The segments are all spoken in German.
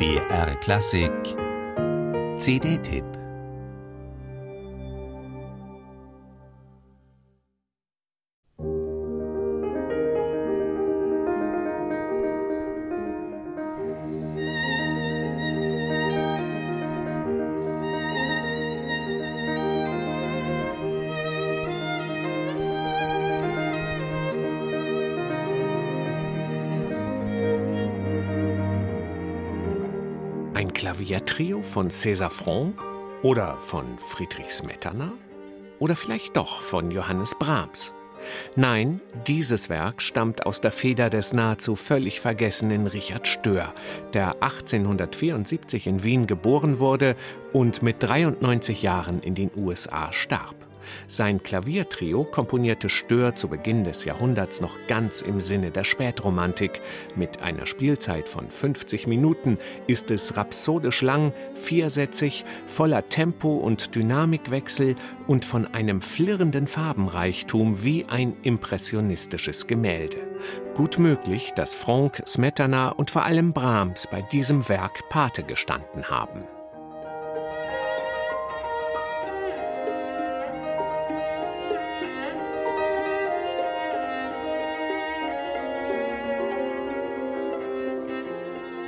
BR Klassik. CD-Tipp Ein Klaviertrio von César Franck oder von Friedrich Smetana oder vielleicht doch von Johannes Brahms. Nein, dieses Werk stammt aus der Feder des nahezu völlig vergessenen Richard Stör, der 1874 in Wien geboren wurde und mit 93 Jahren in den USA starb. Sein Klaviertrio komponierte Stör zu Beginn des Jahrhunderts noch ganz im Sinne der Spätromantik. Mit einer Spielzeit von 50 Minuten ist es rhapsodisch lang, viersätzig, voller Tempo und Dynamikwechsel und von einem flirrenden Farbenreichtum wie ein impressionistisches Gemälde. Gut möglich, dass Franck, Smetana und vor allem Brahms bei diesem Werk Pate gestanden haben.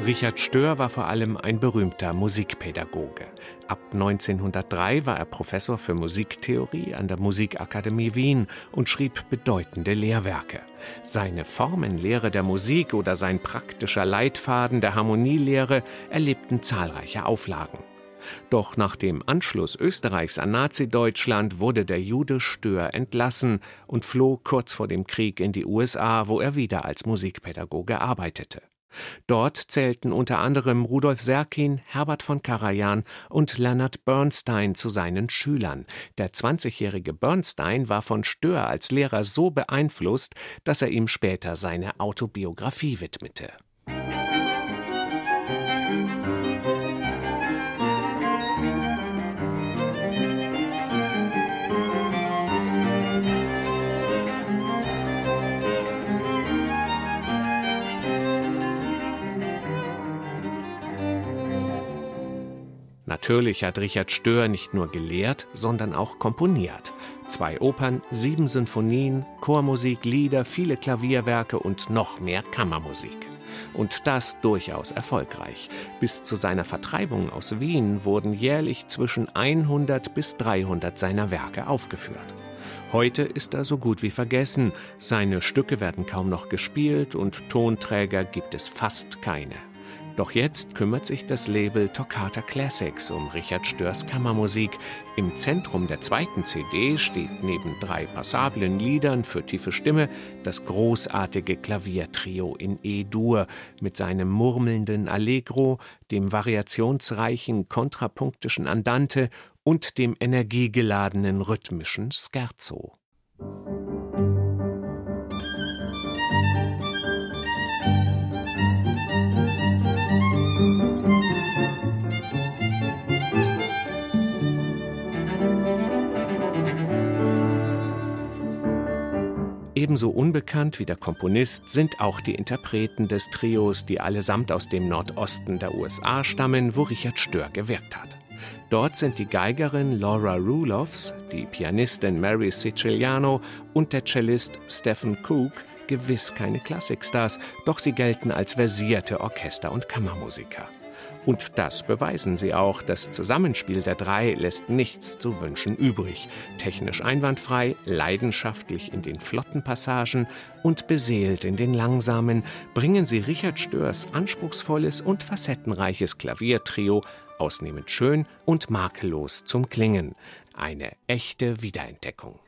Richard Stör war vor allem ein berühmter Musikpädagoge. Ab 1903 war er Professor für Musiktheorie an der Musikakademie Wien und schrieb bedeutende Lehrwerke. Seine Formenlehre der Musik oder sein praktischer Leitfaden der Harmonielehre erlebten zahlreiche Auflagen. Doch nach dem Anschluss Österreichs an Nazi-Deutschland wurde der Jude Stör entlassen und floh kurz vor dem Krieg in die USA, wo er wieder als Musikpädagoge arbeitete. Dort zählten unter anderem Rudolf Serkin, Herbert von Karajan und Leonard Bernstein zu seinen Schülern. Der 20-jährige Bernstein war von Stör als Lehrer so beeinflusst, dass er ihm später seine Autobiografie widmete. Natürlich hat Richard Stör nicht nur gelehrt, sondern auch komponiert. Zwei Opern, sieben Sinfonien, Chormusik, Lieder, viele Klavierwerke und noch mehr Kammermusik. Und das durchaus erfolgreich. Bis zu seiner Vertreibung aus Wien wurden jährlich zwischen 100 bis 300 seiner Werke aufgeführt. Heute ist er so gut wie vergessen, seine Stücke werden kaum noch gespielt und Tonträger gibt es fast keine. Doch jetzt kümmert sich das Label Toccata Classics um Richard Störs Kammermusik. Im Zentrum der zweiten CD steht neben drei passablen Liedern für tiefe Stimme das großartige Klaviertrio in E-Dur mit seinem murmelnden Allegro, dem variationsreichen kontrapunktischen Andante und dem energiegeladenen rhythmischen Scherzo. Ebenso unbekannt wie der Komponist sind auch die Interpreten des Trios, die allesamt aus dem Nordosten der USA stammen, wo Richard Stör gewirkt hat. Dort sind die Geigerin Laura Ruloffs, die Pianistin Mary Siciliano und der Cellist Stephen Cook gewiss keine Klassikstars, doch sie gelten als versierte Orchester- und Kammermusiker. Und das beweisen sie auch. Das Zusammenspiel der drei lässt nichts zu wünschen übrig. Technisch einwandfrei, leidenschaftlich in den flotten Passagen und beseelt in den langsamen, bringen sie Richard Störs anspruchsvolles und facettenreiches Klaviertrio ausnehmend schön und makellos zum Klingen. Eine echte Wiederentdeckung.